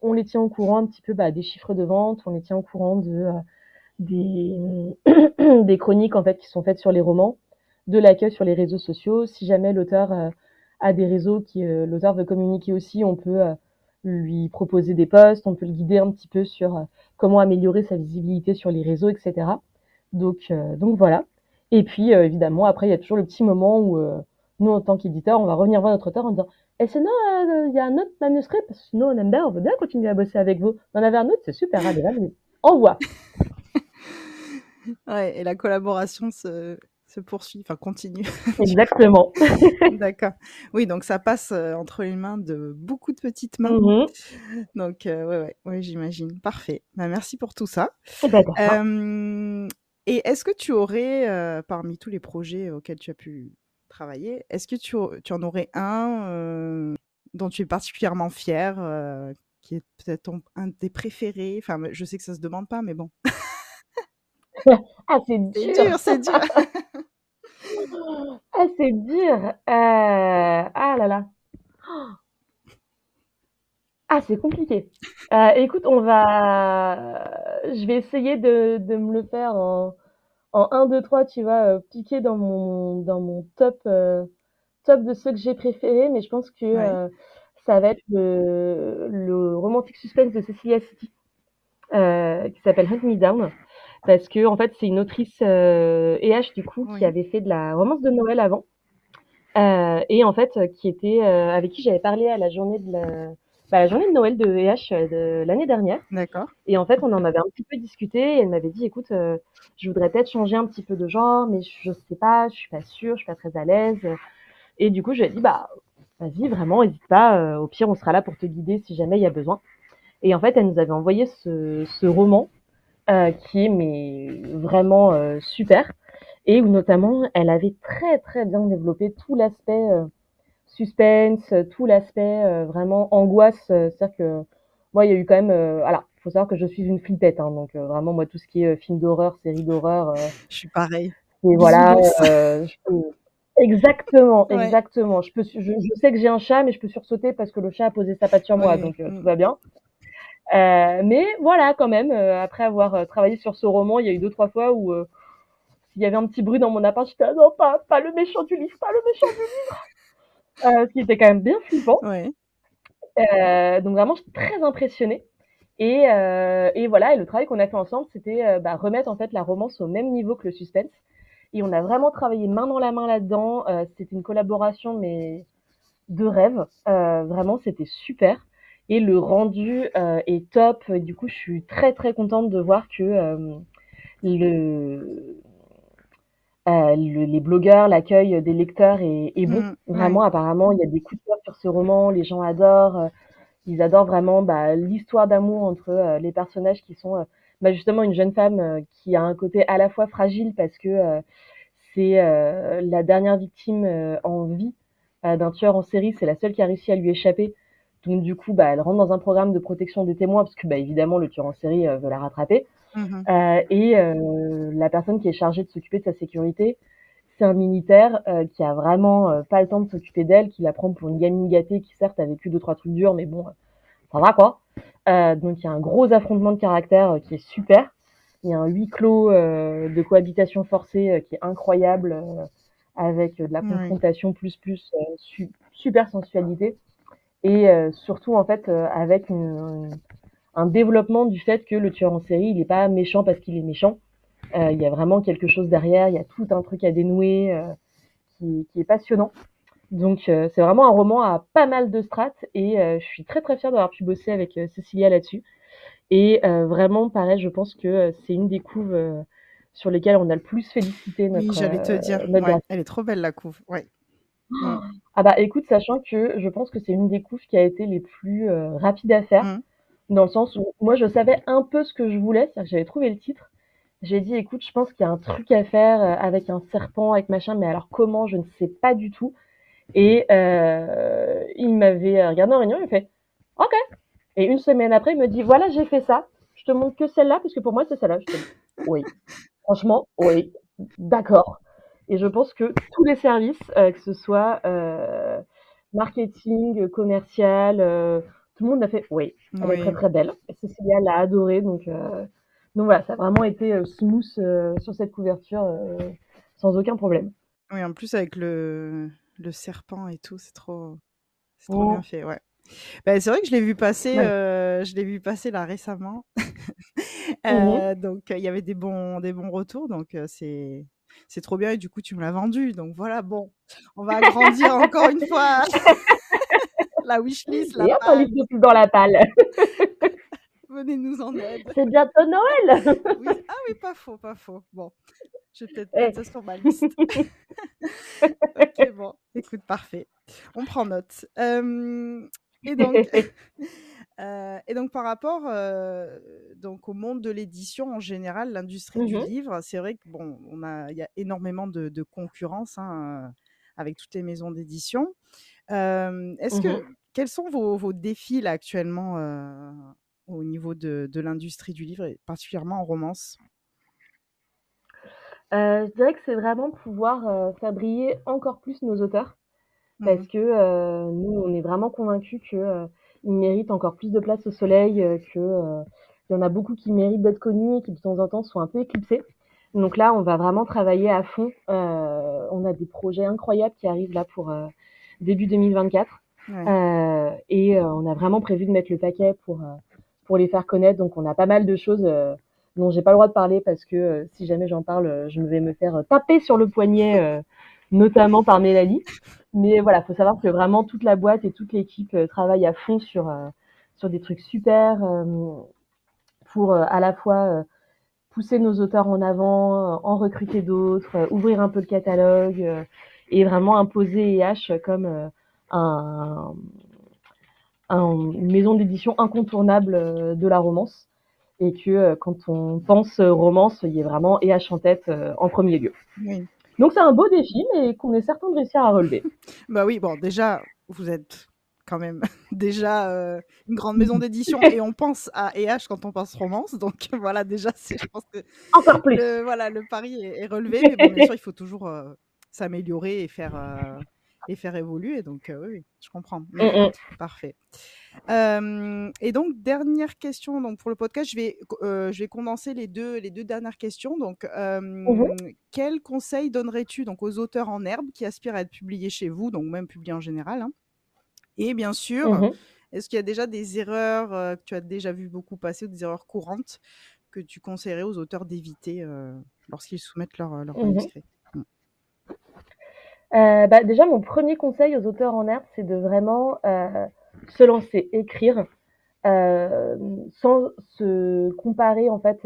On les tient au courant un petit peu bah, des chiffres de vente, on les tient au courant de euh, des, des chroniques en fait qui sont faites sur les romans, de l'accueil sur les réseaux sociaux. Si jamais l'auteur a des réseaux qui l'auteur veut communiquer aussi, on peut lui proposer des posts, on peut le guider un petit peu sur comment améliorer sa visibilité sur les réseaux, etc. Donc donc voilà. Et puis évidemment après il y a toujours le petit moment où nous, en tant qu'éditeur, on va revenir voir notre auteur en disant Et sinon, euh, il y a un autre manuscrit, parce que sinon, on aime bien, on veut bien continuer à bosser avec vous. On en avait un autre, c'est super, allez, envoie. ouais, et la collaboration se, se poursuit, enfin continue. Exactement. D'accord. Oui, donc ça passe euh, entre les mains de beaucoup de petites mains. Mm-hmm. Donc, euh, ouais, ouais, ouais j'imagine. Parfait. Bah, merci pour tout ça. Eh ben, et est-ce que tu aurais, parmi tous les projets auxquels tu as pu travailler. Est-ce que tu, tu, en aurais un euh, dont tu es particulièrement fier, euh, qui est peut-être un de tes préférés? Enfin, je sais que ça se demande pas, mais bon. ah, c'est dur. C'est dur, ah, c'est dur. Euh, ah là là. Ah, c'est compliqué. écoute, on va. Je vais essayer de, de me le faire en, en 1, 2, 3, tu vois, euh, piquer dans mon, dans mon top, euh, top de ceux que j'ai préférés, mais je pense que euh, ça va être le, le romantique suspense de Cecilia City, qui s'appelle Hunt Me Down, parce que en fait c'est une autrice EH du coup qui avait fait de la romance de Noël avant, et en fait qui était avec qui j'avais parlé à la journée de la bah, la journée de Noël de EH de l'année dernière. D'accord. Et en fait, on en avait un petit peu discuté et elle m'avait dit, écoute, euh, je voudrais peut-être changer un petit peu de genre, mais je sais pas, je suis pas sûre, je suis pas très à l'aise. Et du coup, je lui ai dit, bah, vas-y, vraiment, n'hésite pas. Euh, au pire, on sera là pour te guider si jamais il y a besoin. Et en fait, elle nous avait envoyé ce, ce roman euh, qui est mais vraiment euh, super et où notamment elle avait très très bien développé tout l'aspect suspense, tout l'aspect euh, vraiment angoisse. Euh, c'est-à-dire que moi, il y a eu quand même. Euh, alors, il faut savoir que je suis une flippette, hein, donc vraiment moi tout ce qui est film d'horreur, série d'horreur. je suis pareil. Et voilà. je peux... Exactement, exactement. Je peux, je, je sais que j'ai un chat, mais je peux sursauter parce que le chat a posé sa patte sur moi, donc mm. tout va bien. Euh, mais voilà, quand même, après avoir travaillé sur ce roman, il y a eu deux trois fois où s'il y avait un petit bruit dans mon appart, j'étais ah non, pas, pas le méchant du livre, pas le méchant du livre. Euh, ce qui était quand même bien flippant. Euh, donc vraiment, j'étais très impressionnée. Et, euh, et, voilà, et le travail qu'on a fait ensemble, c'était bah, remettre en fait la romance au même niveau que le suspense. Et on a vraiment travaillé main dans la main là-dedans. c'était une collaboration mais de rêve. vraiment, c'était super. Et le rendu est top. du coup, je suis très très contente de voir que le euh, les blogueurs, l'accueil des lecteurs est, est bon. Mmh, vraiment, apparemment, il y a des coups de cœur sur ce roman, les gens adorent. Euh, ils adorent vraiment bah, l'histoire d'amour entre euh, les personnages qui sont bah, justement une jeune femme qui a un côté à la fois fragile parce que c'est la dernière victime en vie d'un tueur en série, c'est la seule qui a réussi à lui échapper. Donc du coup, bah, elle rentre dans un programme de protection des témoins parce que bah, évidemment le tueur en série veut la rattraper. Mmh euh, et euh, la personne qui est chargée de s'occuper de sa sécurité, c'est un militaire euh, qui a vraiment pas le temps de s'occuper d'elle, qui la prend pour une gamine gâtée qui certes a vécu deux trois trucs durs, mais bon, ça va quoi. donc il y a un gros affrontement de caractère qui est super. Il y a un huis clos de cohabitation forcée qui est incroyable, avec de la confrontation plus plus super sensualité et surtout en fait avec une, un développement du fait que le tueur en série, il n'est pas méchant parce qu'il est méchant. Euh, il y a vraiment quelque chose derrière, il y a tout un truc à dénouer euh, qui, qui, est passionnant. Donc euh, c'est vraiment un roman à pas mal de strates et je suis très très fière d'avoir pu bosser avec Cécilia là-dessus. Et vraiment, pareil, je pense que c'est une des couves sur lesquelles on a le plus félicité notre. Oui, j'allais te dire, elle est trop belle la couve. Ouais. Ah bah écoute, sachant que je pense que c'est une des couves qui a été les plus rapides à faire. Mmh dans le sens où moi je savais un peu ce que je voulais, c'est-à-dire que j'avais trouvé le titre J'ai dit, écoute, je pense qu'il y a un truc à faire euh, avec un serpent, avec machin, mais alors comment, je ne sais pas du tout. Et euh, il m'avait regardé en réunion, il fait, ok. Et une semaine après, il me dit, voilà, j'ai fait ça. Je te montre que celle-là, parce que pour moi, c'est celle-là. Je te dis, oui. Franchement, oui. D'accord. Et je pense que tous les services, euh, que ce soit euh, marketing, commercial, euh, tout le monde a fait oui, elle est très très belle. Et Cécilia l'a adorée, donc donc voilà, ça a vraiment été smooth sur cette couverture sans aucun problème. Oui, en plus avec le, le serpent et tout, c'est trop, c'est trop bien fait, ouais. Bah, c'est vrai que je l'ai vu passer, je l'ai vu passer là récemment. Mmh donc il y avait des bons, des bons retours, donc c'est, c'est trop bien et du coup tu me l'as vendu, donc voilà. Bon, on va agrandir encore une fois la wishlist. La et plus dans la palle. venez nous en aide. C'est bientôt Noël. Ah oui, pas faux, pas faux. Bon, je vais peut-être eh. mettre ça sur ma liste. ok, bon, écoute, parfait. On prend note. et donc. Euh, et donc par rapport euh, donc au monde de l'édition en général, l'industrie du mmh livre, c'est vrai que bon, on a il y a énormément de, de concurrence hein, avec toutes les maisons d'édition. Est-ce mmh que quels sont vos, vos défis là actuellement euh, au niveau de, de l'industrie du livre, et particulièrement en romance? Euh, Je dirais que c'est vraiment pouvoir euh, faire briller encore plus nos auteurs, mmh parce que euh, nous, on est vraiment convaincus qu'ils méritent encore plus de place au soleil, qu'il y en a beaucoup qui méritent d'être connus et qui de temps en temps sont un peu éclipsés. Donc là, on va vraiment travailler à fond. on a des projets incroyables qui arrivent là pour début 2024. et on a vraiment prévu de mettre le paquet pour pour les faire connaître. Donc on a pas mal de choses euh, dont j'ai pas le droit de parler parce que euh, si jamais j'en parle, euh, je vais me faire taper sur le poignet, notamment par Mélanie. Mais voilà, faut savoir que vraiment toute la boîte et toute l'équipe travaille à fond sur sur des trucs super pour à la fois pousser nos auteurs en avant, en recruter d'autres, ouvrir un peu le catalogue et vraiment imposer EH comme un, une maison d'édition incontournable euh, de la romance et que euh, quand on pense romance, il y ait vraiment EH en tête euh, en premier lieu. Donc c'est un beau défi, mais qu'on est certain de réussir à relever. bah oui, bon, déjà, vous êtes quand même déjà une grande maison d'édition et on pense à EH quand on pense romance. Donc voilà, déjà, je pense que encore plus. Le, voilà, le pari est, relevé, mais bon, bien sûr, il faut toujours s'améliorer et faire et faire évoluer. Donc, euh, oui, je comprends. Mmh, mmh. Parfait. et donc, dernière question donc, pour le podcast, je vais, euh, je vais condenser les deux, les deux dernières questions. Donc, mmh quel conseil donnerais-tu donc, aux auteurs en herbe qui aspirent à être publiés chez vous, donc même publiés en général hein? Et bien sûr, est-ce qu'il y a déjà des erreurs que tu as déjà vu beaucoup passer ou des erreurs courantes que tu conseillerais aux auteurs d'éviter lorsqu'ils soumettent leur, leur manuscrit? Euh, bah, déjà, mon premier conseil aux auteurs en herbe, c'est de vraiment euh, se lancer, écrire, euh, sans se comparer en fait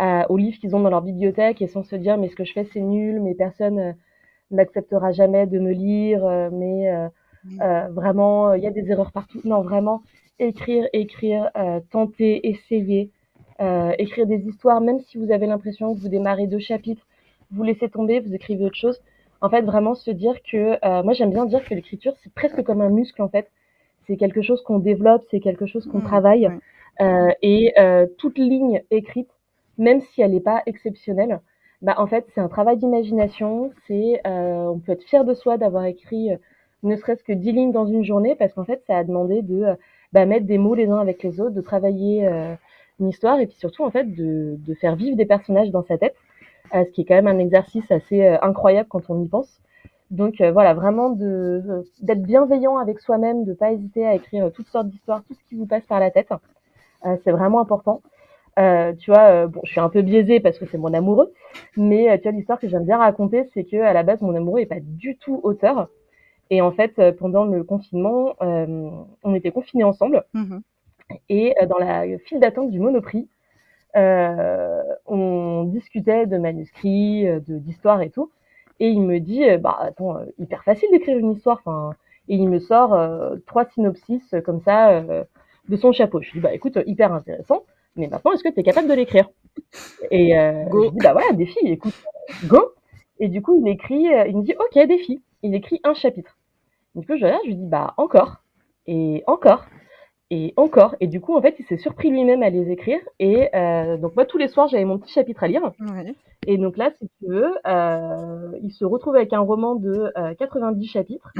euh, aux livres qu'ils ont dans leur bibliothèque et sans se dire mais ce que je fais c'est nul, mais personne euh, n'acceptera jamais de me lire, euh, mais vraiment il y a des erreurs partout. Non, vraiment écrire, écrire, tenter, essayer, écrire des histoires, même si vous avez l'impression que vous démarrez deux chapitres, vous laissez tomber, vous écrivez autre chose en fait, vraiment se dire que, euh, moi j'aime bien dire que l'écriture, c'est presque comme un muscle en fait. C'est quelque chose qu'on développe, c'est quelque chose qu'on mmh, travaille. Euh, et euh, toute ligne écrite, même si elle n'est pas exceptionnelle, bah en fait c'est un travail d'imagination. C'est, on peut être fier de soi d'avoir écrit ne serait-ce que dix lignes dans une journée, parce qu'en fait ça a demandé de bah, mettre des mots les uns avec les autres, de travailler une histoire et puis surtout en fait de, de faire vivre des personnages dans sa tête. Euh, ce qui est quand même un exercice assez euh, incroyable quand on y pense. Donc euh, voilà, vraiment de d'être bienveillant avec soi-même, de pas hésiter à écrire toutes sortes d'histoires, tout ce qui vous passe par la tête. c'est vraiment important. Euh, tu vois, bon, je suis un peu biaisée parce que c'est mon amoureux, mais tu vois, l'histoire que j'aime bien raconter, c'est que à la base, mon amoureux est pas du tout auteur. Et en fait, pendant le confinement, on était confinés ensemble. Mmh et dans la file d'attente du Monoprix, on discutait de manuscrits, euh, de d'histoires et tout. Et il me dit, euh, bah attends, hyper facile d'écrire une histoire. Enfin, et il me sort trois synopsis comme ça de son chapeau. Je lui dis, bah écoute, hyper intéressant. mais maintenant, est-ce que tu es capable de l'écrire? Et euh, je dis, bah ouais, défi, écoute, go. Et du coup, il écrit, euh, il me dit, ok, défi. Il écrit un chapitre. Du coup, je regarde, je lui dis, bah encore, et encore, et encore. Et du coup, en fait, il s'est surpris lui-même à les écrire. Et euh, donc, moi, tous les soirs, j'avais mon petit chapitre à lire. Et donc là, si tu veux, euh, il se retrouve avec un roman de 90 chapitres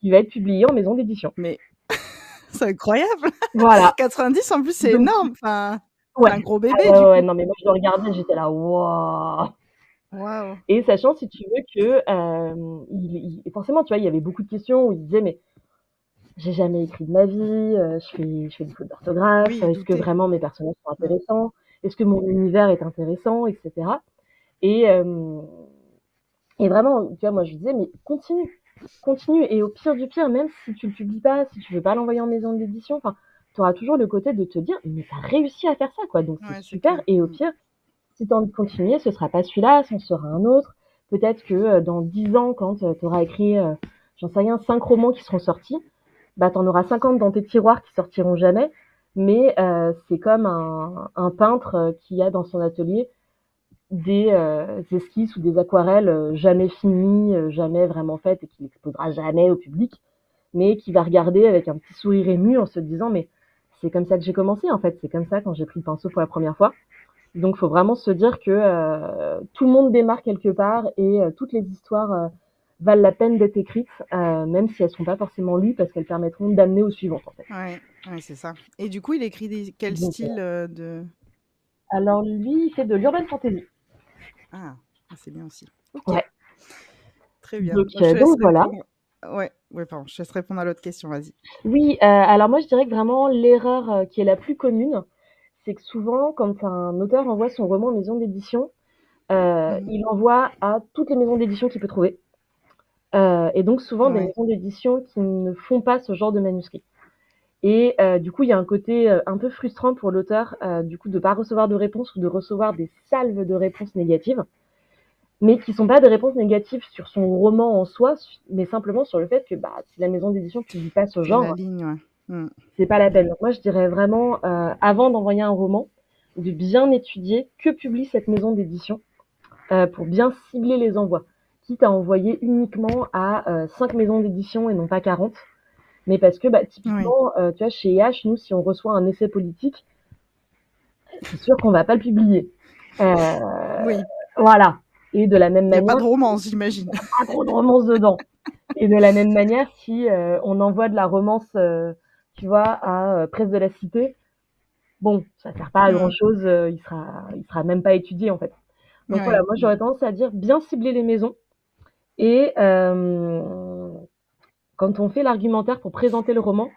qui va être publié en maison d'édition. Mais c'est incroyable. Voilà. 90 en plus, c'est énorme. Enfin, ouais. un gros bébé. Ah, ouais, non, mais moi, je le regardais, j'étais là, waouh. Wow. Et sachant, si tu veux, que euh, il, il, forcément, tu vois, il y avait beaucoup de questions où il disait, mais j'ai jamais écrit de ma vie, euh, je fais, je fais des fautes d'orthographe, Oui, est-ce que vraiment mes personnages sont intéressants, est-ce que mon univers est intéressant, etc. Et, euh, et vraiment, tu vois, moi, je disais, mais continue, continue. Et au pire du pire, même si tu le publies pas, si tu veux pas l'envoyer en maison d'édition, enfin, tu auras toujours le côté de te dire, mais t'as réussi à faire ça, quoi. Donc, Ouais, c'est super. Et au Mm. pire, si tu as envie de continuer, ce sera pas celui-là, ce sera un autre. Peut-être que euh, dans 10 ans, quand tu auras écrit, j'en sais rien, 5 romans qui seront sortis, bah, tu en auras 50 dans tes tiroirs qui sortiront jamais. Mais euh, c'est comme un, peintre euh, qui a dans son atelier des euh, esquisses ou des aquarelles jamais finies, jamais vraiment faites et qu'il n'exposera jamais au public, mais qui va regarder avec un petit sourire ému en se disant mais c'est comme ça que j'ai commencé en fait, c'est comme ça quand j'ai pris le pinceau pour la première fois. Donc faut vraiment se dire que tout le monde démarre quelque part et toutes les histoires valent la peine d'être écrites, euh, même si elles sont pas forcément lues parce qu'elles permettront d'amener aux suivantes en fait. Ouais, ouais, c'est ça. Et du coup, il écrit des... quel Donc, style euh, de. Alors lui, il fait de l'urban fantasy. Ah, ah, c'est bien aussi. Ok. Ouais. Très bien. Donc, euh, voilà. répondre. Ouais, ouais, pardon, je laisse répondre à l'autre question, vas-y. Oui, euh, alors moi je dirais que vraiment l'erreur euh, qui est la plus commune, c'est que souvent quand un auteur envoie son roman en maison d'édition, euh, Mhm. il envoie à toutes les maisons d'édition qu'il peut trouver. Euh, et donc souvent des maisons d'édition qui ne font pas ce genre de manuscrit. Et euh, du coup, il y a un côté euh, un peu frustrant pour l'auteur, euh, du coup, de pas recevoir de réponses ou de recevoir des salves de réponses négatives, mais qui sont pas des réponses négatives sur son roman en soi, mais simplement sur le fait que bah, si la maison d'édition publie pas ce genre, ouais. Mm. c'est pas la peine. Donc moi, je dirais vraiment, euh, avant d'envoyer un roman, de bien étudier que publie cette maison d'édition euh, pour bien cibler les envois. À envoyer uniquement à euh, 5 maisons d'édition et non pas 40. Mais parce que, bah, typiquement, euh, tu vois, chez IH, nous, si on reçoit un essai politique, c'est sûr qu'on va pas le publier. Euh, Oui, Voilà. Et de la même il n'y a manière, pas de romance, j'imagine. pas trop de romance dedans. Et de la même manière, si euh, on envoie de la romance, euh, tu vois, à euh, Presse de la Cité, bon, ça sert pas à Mm. grand chose, il sera, il sera même pas étudié en fait. Donc Ouais. voilà, moi j'aurais tendance à dire bien cibler les maisons et euh, quand on fait l'argumentaire pour présenter le roman,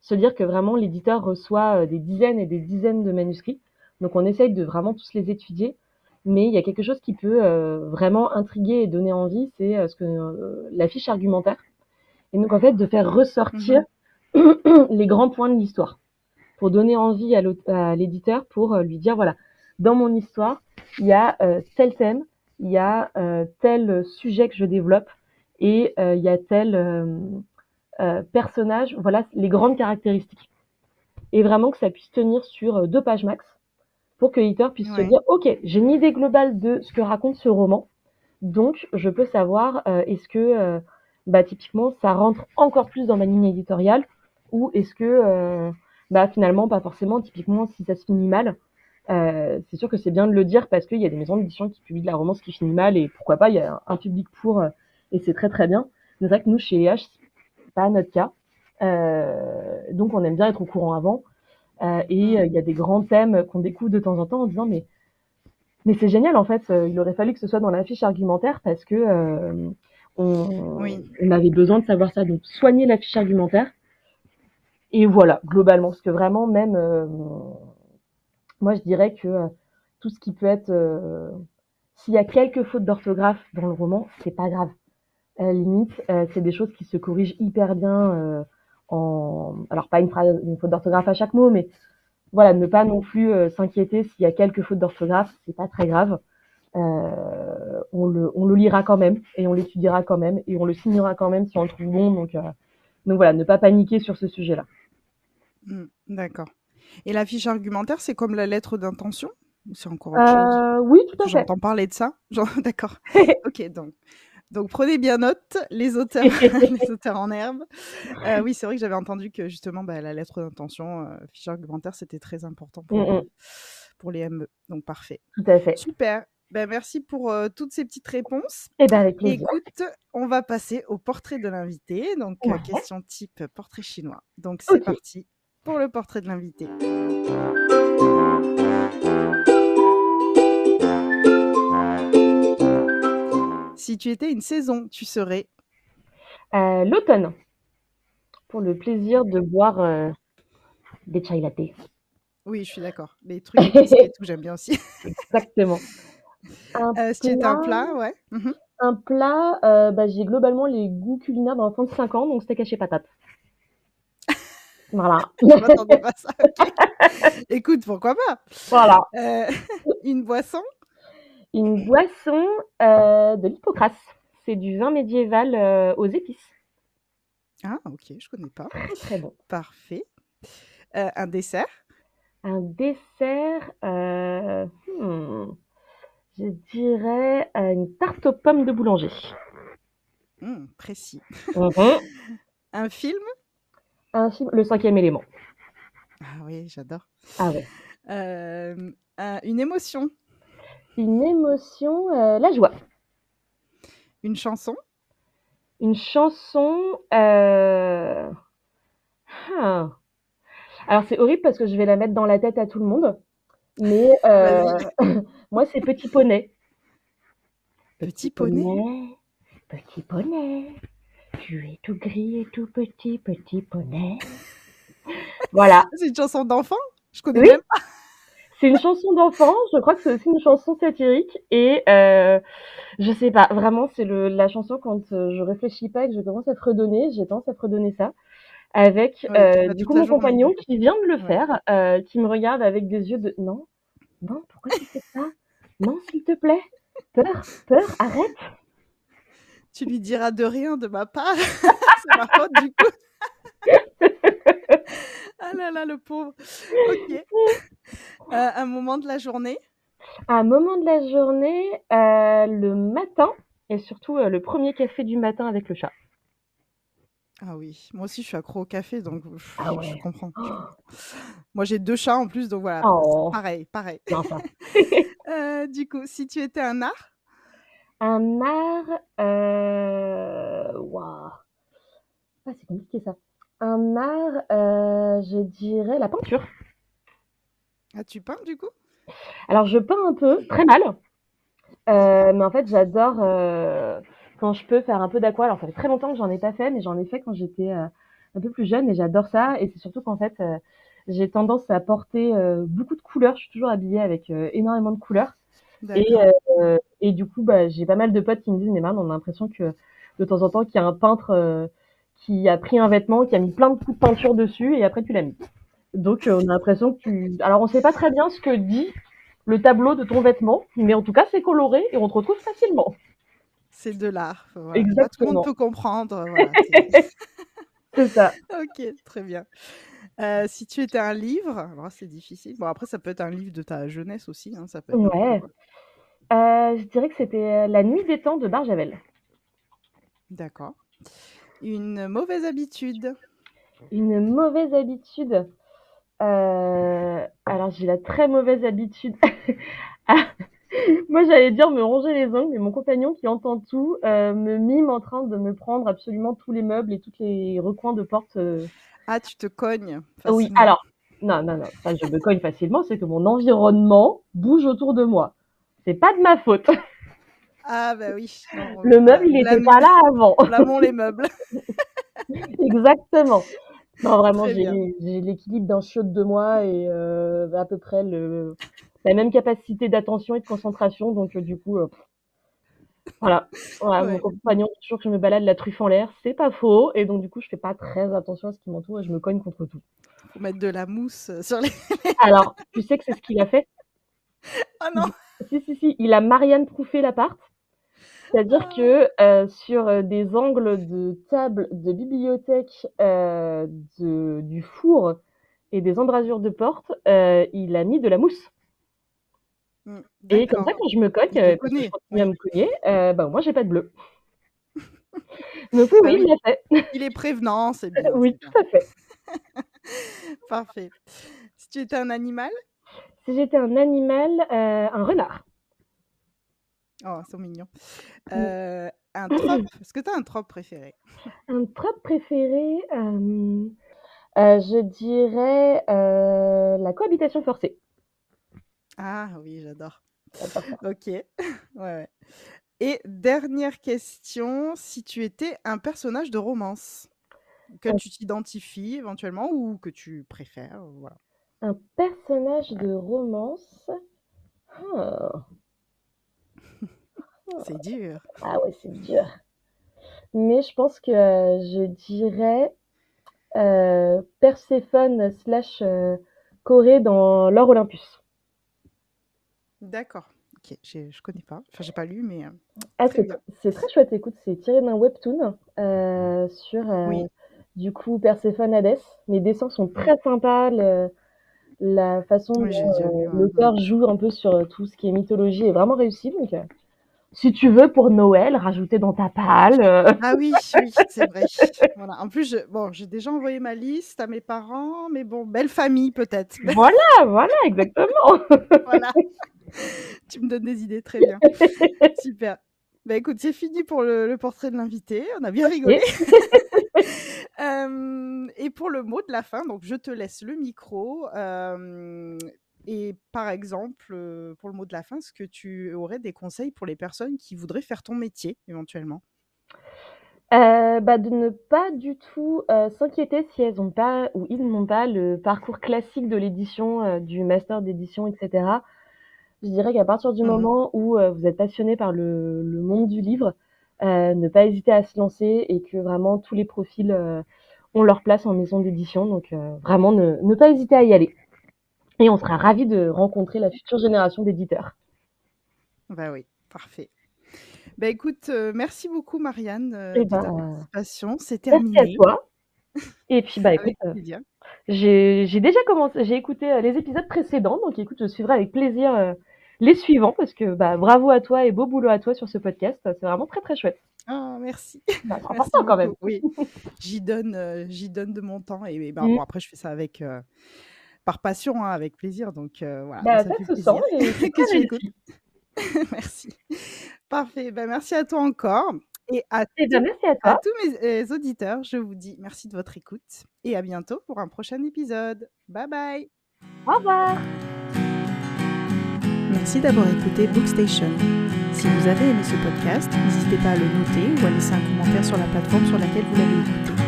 se dire que vraiment l'éditeur reçoit euh, des dizaines et des dizaines de manuscrits. Donc on essaye de vraiment tous les étudier. Mais il y a quelque chose qui peut euh, vraiment intriguer et donner envie, c'est euh, ce que la fiche argumentaire. Et donc en fait de faire ressortir les grands points de l'histoire pour donner envie à l'éditeur pour lui dire voilà dans mon histoire il y a tel thème, il y a euh, tel sujet que je développe et euh, il y a tel euh, personnage. Voilà les grandes caractéristiques. Et vraiment que ça puisse tenir sur deux pages max pour que l'éditeur puisse se dire ok j'ai une idée globale de ce que raconte ce roman, donc je peux savoir euh, est-ce que euh, bah typiquement ça rentre encore plus dans ma ligne éditoriale ou est-ce que euh, bah finalement pas forcément typiquement si ça se finit mal euh, c'est sûr que c'est bien de le dire parce qu'il y a des maisons d'édition qui publient de la romance qui finit mal et pourquoi pas il y a un, public pour euh, et c'est très très bien. Mais c'est vrai que nous chez H c'est pas notre cas. Euh, donc on aime bien être au courant avant. Euh, et il y a des grands thèmes qu'on découvre de temps en temps en disant mais mais c'est génial en fait. Il aurait fallu que ce soit dans la fiche argumentaire parce que euh, on, Oui. on avait besoin de savoir ça. Donc soigner la fiche argumentaire. Et voilà globalement. Parce que vraiment même euh, moi je dirais que euh, tout ce qui peut être euh, s'il y a quelques fautes d'orthographe dans le roman c'est pas grave. À la limite euh, c'est des choses qui se corrigent hyper bien en alors pas une phrase une faute d'orthographe à chaque mot mais voilà ne pas non plus s'inquiéter s'il y a quelques fautes d'orthographe c'est pas très grave. On le on le lira quand même et on l'étudiera quand même et on le signera quand même si on le trouve bon. Donc donc voilà ne pas paniquer sur ce sujet là Mm, D'accord. Et la fiche argumentaire, c'est comme la lettre d'intention c'est encore autre chose? Euh, oui, tout à fait. J'entends parler de ça. Genre, D'accord. ok, donc. Donc prenez bien note, les auteurs, les auteurs en herbe. Euh, oui, c'est vrai que j'avais entendu que justement bah, la lettre d'intention, euh, fiche argumentaire, c'était très important pour, Mm, mm. pour les ME. Donc parfait. Tout à fait. Super. Ben, merci pour euh, toutes ces petites réponses. Eh ben, avec plaisir. Écoute, on va passer au portrait de l'invité. Donc, euh, Ouais. question type portrait chinois. Donc, c'est parti pour le portrait de l'invité. Si tu étais une saison, tu serais. Euh, L'automne, pour le plaisir de boire euh, des chai latte. Oui, je suis d'accord. Les trucs et tout, j'aime bien aussi. Exactement. Un Euh, si tu étais un plat, ouais. Mhm. Un plat, euh, bah, j'ai globalement les goûts culinaires d'un enfant de 5 ans, donc steak haché patate. Voilà. Pas ça. Écoute, pourquoi pas Voilà. Euh, Une boisson? Une boisson euh, de l'hypocrase. C'est du vin médiéval euh, aux épices. Ah, ok, je connais pas. Très très bon. Parfait. Un dessert? Un dessert, hmm, je dirais une tarte aux pommes de boulanger. Hmm, Précis. Mhm. Un film? Un film, le cinquième élément. Ah oui, j'adore. Ah ouais. Euh, un- une émotion Une émotion, euh, la joie. Une chanson Une chanson. euh, ah. Alors c'est horrible parce que je vais la mettre dans la tête à tout le monde. Mais moi c'est Petit Poney? Petit poney Petit poney, tu es tout gris et tout petit, petit poney. Voilà, C'est une chanson d'enfant? Je connais Oui. même pas. c'est une chanson d'enfant. Je crois que c'est aussi une chanson satirique et euh, je sais pas. Vraiment, c'est le la chanson quand euh, je réfléchis pas et que je commence à fredonner, j'ai tendance à fredonner ça avec Ouais, euh, du coup mon journée. compagnon qui vient de le Ouais. faire, euh, qui me regarde avec des yeux de non, non, pourquoi tu fais ça? Non, s'il te plaît, peur, peur, arrête. Tu lui diras de rien de ma part. C'est ma faute du coup. ah là là, le pauvre. Ok. Euh, un moment de la journée? Un moment de la journée, euh, le matin, et surtout euh, le premier café du matin avec le chat. Ah oui, moi aussi je suis accro au café, donc pff, Ah je ouais. comprends. Moi j'ai deux chats en plus, donc voilà. Oh. Pareil, pareil. Du coup, si tu étais un art, Un art, euh... waouh. Ah, c'est compliqué ça. Un art, euh, je dirais la peinture. ah, tu peins du coup? Alors, je peins un peu, très mal. Euh, mais en fait, j'adore euh, quand je peux faire un peu d'aqua. Alors, ça fait très longtemps que j'en ai pas fait, mais j'en ai fait quand j'étais un peu plus jeune et j'adore ça. Et c'est surtout qu'en fait, j'ai tendance à porter beaucoup de couleurs. Je suis toujours habillée avec énormément de couleurs. Et, euh, et du coup, bah, j'ai pas mal de potes qui me disent, mais man, on a l'impression que de temps en temps, qu'il y a un peintre euh, qui a pris un vêtement, qui a mis plein de coups de peinture dessus, et après tu l'as mis. Donc, euh, on a l'impression que tu... Alors, on sait pas très bien ce que dit le tableau de ton vêtement, mais en tout cas, c'est coloré et on te retrouve facilement. C'est de l'art. Voilà. Pas tout le Exactement. monde peut comprendre. voilà, c'est- ça. ok, très bien. Euh, si tu étais un livre, alors c'est difficile. Bon, après, ça peut être un livre de ta jeunesse aussi. hein, ça peut être un Ouais. Euh, je dirais que c'était La Nuit des Temps de Barjavel. D'accord. Une mauvaise habitude. Une mauvaise habitude. Euh, alors, j'ai la très mauvaise habitude. Ah, Moi, j'allais dire me ronger les ongles, mais mon compagnon qui entend tout euh, me mime en train de me prendre absolument tous les meubles et tous les recoins de porte. euh. Ah, tu te cognes. Oui, facilement. alors, non, non, non, ça, je me cogne facilement, c'est que mon environnement bouge autour de moi. C'est pas de ma faute. Ah, bah oui. Non, Le meuble, il était blâmons- pas là avant. blâmons les meubles. Exactement. Non, vraiment, j'ai l'équilibre d'un chiotte de moi et euh, à peu près le, la même capacité d'attention et de concentration. Donc, euh, du coup, euh, voilà. Voilà, Ouais. Mon compagnon dit toujours que je me balade la truffe en l'air. C'est pas faux. Et donc, du coup, je fais pas très attention à ce qui m'entoure et je me cogne contre tout. Faut mettre de la mousse sur les. Alors, tu sais que c'est ce qu'il a fait? Ah non. Si, si, si. Il a Marianne proufé l'appart. C'est-à-dire que euh, sur euh, des angles de table de bibliothèque, euh, de, du four et des embrasures de porte, euh, il a mis de la mousse. Mm, Et comme ça, quand je me euh, parce que je continue à me cogner, bah, moi, j'ai pas de bleu. Donc oui, oui, oui. il l'a fait. Il est prévenant, c'est bien. Oui, tout à fait. Parfait. Si tu étais un animal, Si j'étais un animal, euh, un renard. oh, c'est mignon. Mm. Euh, un trope. Est-ce que tu as un trope préféré? Un trope préféré, euh, je dirais la cohabitation forcée. Ah oui, j'adore. Ok. ouais, ouais. Et dernière question, si tu étais un personnage de romance, que tu t'identifies éventuellement ou que tu préfères, voilà. Un personnage de romance. Ah, C'est dur. ah ouais, c'est dur. Mais je pense que euh, je dirais euh, Perséphone slash euh, Corée dans l'or Olympus. D'accord. Ok, je connais pas. Enfin, j'ai pas lu, mais euh, Ah, c'est très chouette, écoute, c'est tiré d'un webtoon sur Oui. du coup Perséphone Hadès. Les dessins sont très sympas, le- la façon Oui, dont euh, l'auteur joue un peu sur euh, tout ce qui est mythologie est vraiment réussi. Donc, euh, si tu veux pour Noël, rajouter dans ta palle. euh, Ah oui, oui, c'est vrai. Voilà. En plus, je- bon, j'ai déjà envoyé ma liste à mes parents, mais bon, belle famille peut-être. Voilà, voilà, exactement. Voilà. Tu me donnes des idées, très bien. Super. Bah écoute, c'est fini pour le, le portrait de l'invité. On a bien rigolé. Euh, et pour le mot de la fin, donc je te laisse le micro. euh, et par exemple, pour le mot de la fin, est-ce que tu aurais des conseils pour les personnes qui voudraient faire ton métier éventuellement? Euh, bah, de ne pas du tout euh, s'inquiéter si elles n'ont pas ou ils n'ont pas le parcours classique de l'édition, euh, du master d'édition, etc. Je dirais qu'à partir du Mhm. moment où vous êtes passionné par le, le monde du livre, ne pas hésiter à se lancer et que vraiment tous les profils euh, ont leur place en maison d'édition. Donc euh, vraiment ne, ne pas hésiter à y aller. Et on sera ravis de rencontrer la future génération d'éditeurs. Bah oui, parfait. Bah écoute, euh, merci beaucoup Marianne euh, Eh de ta ben, participation. C'est merci à terminé. toi. Et puis bah écoute, euh. J'ai déjà commencé, j'ai écouté euh, les épisodes précédents, donc écoute, je suivrai avec plaisir euh, les suivants parce que bah bravo à toi et beau boulot à toi sur ce podcast, c'est vraiment très très chouette. Ah, merci. Bah, c'est Merci important quand même. beaucoup. Oui, j'y donne, euh, j'y donne de mon temps et, et ben, Mm. bon après je fais ça avec euh, par passion, hein, avec plaisir. Donc euh, voilà, Bah ça ça fait se sent plaisir et c'est que très tu écoutes. réussi. Merci. Parfait. Ben, merci à toi encore et à Et ben merci à tous mes euh, auditeurs. Je vous dis merci de votre écoute et à bientôt pour un prochain épisode. Bye bye. Au revoir. Merci d'avoir écouté Bookstation. Si vous avez aimé ce podcast, n'hésitez pas à le noter ou à laisser un commentaire sur la plateforme sur laquelle vous l'avez écouté.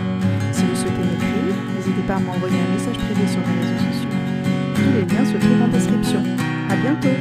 Si vous souhaitez m'écrire, n'hésitez pas à m'envoyer un message privé sur les réseaux sociaux. Tous les liens se trouvent en description. À bientôt